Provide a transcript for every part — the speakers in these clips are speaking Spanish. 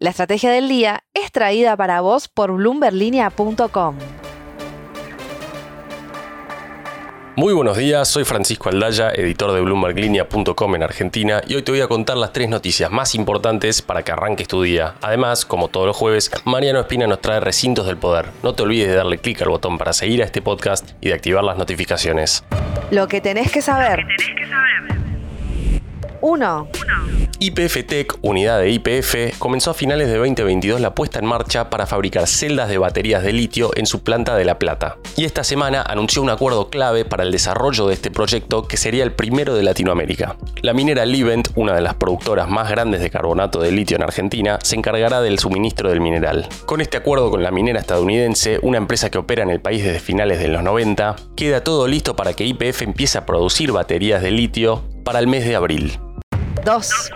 La estrategia del día es traída para vos por bloomberlinia.com. Muy buenos días, soy Francisco Aldaya, editor de BloombergLinea.com en Argentina y hoy te voy a contar las tres noticias más importantes para que arranques tu día. Además, como todos los jueves, Mariano Espina nos trae recintos del poder. No te olvides de darle clic al botón para seguir a este podcast y de activar las notificaciones. Lo que tenés que saber. 1. IPF Tech, unidad de IPF, comenzó a finales de 2022 la puesta en marcha para fabricar celdas de baterías de litio en su planta de La Plata. Y esta semana anunció un acuerdo clave para el desarrollo de este proyecto que sería el primero de Latinoamérica. La minera Livent, una de las productoras más grandes de carbonato de litio en Argentina, se encargará del suministro del mineral. Con este acuerdo con la minera estadounidense, una empresa que opera en el país desde finales de los 90, queda todo listo para que IPF empiece a producir baterías de litio para el mes de abril. 2.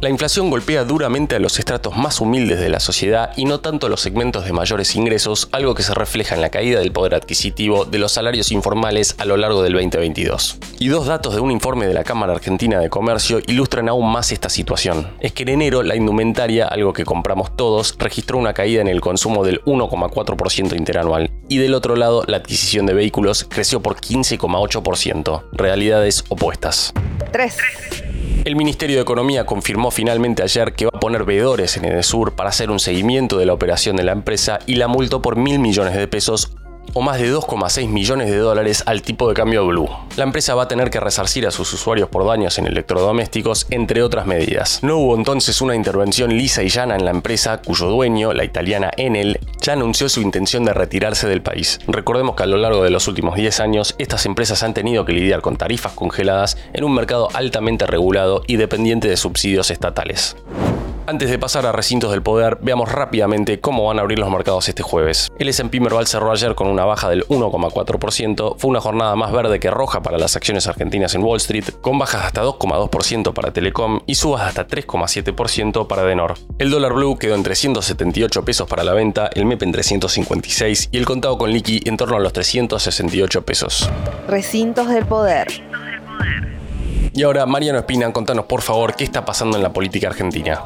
La inflación golpea duramente a los estratos más humildes de la sociedad y no tanto a los segmentos de mayores ingresos, algo que se refleja en la caída del poder adquisitivo de los salarios informales a lo largo del 2022. Y dos datos de un informe de la Cámara Argentina de Comercio ilustran aún más esta situación. Es que en enero la indumentaria, algo que compramos todos, registró una caída en el consumo del 1,4% interanual. Y del otro lado, la adquisición de vehículos creció por 15,8%. Realidades opuestas. 3. El Ministerio de Economía confirmó finalmente ayer que va a poner veedores en Edesur para hacer un seguimiento de la operación de la empresa y la multó por mil millones de pesos o más de 2,6 millones de dólares al tipo de cambio Blue. La empresa va a tener que resarcir a sus usuarios por daños en electrodomésticos, entre otras medidas. No hubo entonces una intervención lisa y llana en la empresa, cuyo dueño, la italiana Enel, ya anunció su intención de retirarse del país. Recordemos que a lo largo de los últimos 10 años, estas empresas han tenido que lidiar con tarifas congeladas en un mercado altamente regulado y dependiente de subsidios estatales. Antes de pasar a recintos del poder, veamos rápidamente cómo van a abrir los mercados este jueves. El S&P Merval cerró ayer con una baja del 1,4%, fue una jornada más verde que roja para las acciones argentinas en Wall Street, con bajas hasta 2,2% para Telecom y subas hasta 3,7% para Denor. El dólar blue quedó en 378 pesos para la venta, el MEP en 356 y el contado con liqui en torno a los 368 pesos. Recintos del poder. Y ahora, Mariano Espina, contanos por favor qué está pasando en la política argentina.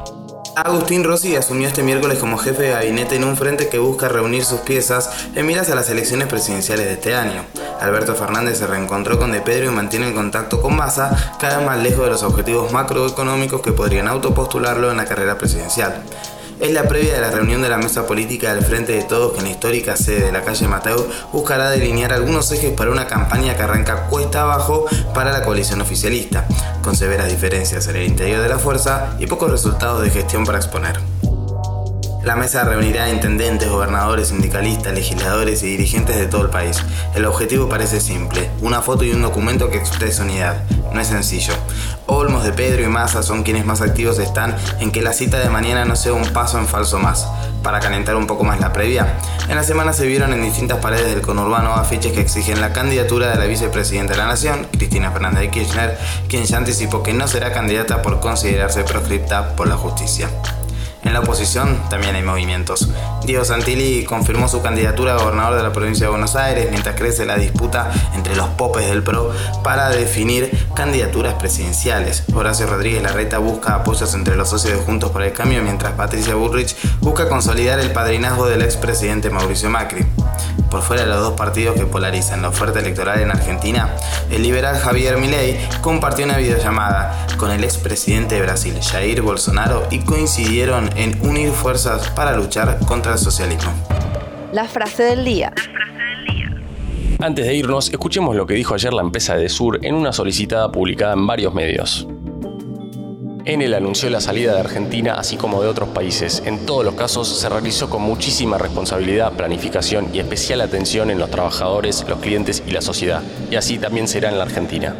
Agustín Rossi asumió este miércoles como jefe de gabinete en un frente que busca reunir sus piezas en miras a las elecciones presidenciales de este año. Alberto Fernández se reencontró con De Pedro y mantiene el contacto con Massa, cada vez más lejos de los objetivos macroeconómicos que podrían autopostularlo en la carrera presidencial. Es la previa de la reunión de la mesa política del Frente de Todos que en la histórica sede de la calle Mateo buscará delinear algunos ejes para una campaña que arranca cuesta abajo para la coalición oficialista, con severas diferencias en el interior de la fuerza y pocos resultados de gestión para exponer. La mesa reunirá a intendentes, gobernadores, sindicalistas, legisladores y dirigentes de todo el país. El objetivo parece simple, una foto y un documento que exprese unidad. No es sencillo. Olmos de Pedro y Massa son quienes más activos están en que la cita de mañana no sea un paso en falso más. Para calentar un poco más la previa, en la semana se vieron en distintas paredes del conurbano afiches que exigen la candidatura de la vicepresidenta de la Nación, Cristina Fernández de Kirchner, quien ya anticipó que no será candidata por considerarse proscripta por la justicia. En la oposición también hay movimientos. Diego Santilli confirmó su candidatura a gobernador de la provincia de Buenos Aires mientras crece la disputa entre los popes del PRO para definir candidaturas presidenciales. Horacio Rodríguez Larreta busca apoyos entre los socios de Juntos por el Cambio mientras Patricia Bullrich busca consolidar el padrinazgo del expresidente Mauricio Macri. Por fuera de los dos partidos que polarizan la oferta electoral en Argentina, el liberal Javier Milei compartió una videollamada con el expresidente de Brasil, Jair Bolsonaro, y coincidieron en unir fuerzas para luchar contra socialismo. La frase del día. Antes de irnos, escuchemos lo que dijo ayer la empresa de Sur en una solicitada publicada en varios medios. Enel anunció la salida de Argentina así como de otros países. En todos los casos se realizó con muchísima responsabilidad, planificación y especial atención en los trabajadores, los clientes y la sociedad. Y así también será en la Argentina.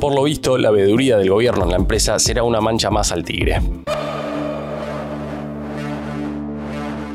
Por lo visto, la veeduría del gobierno en la empresa será una mancha más al tigre.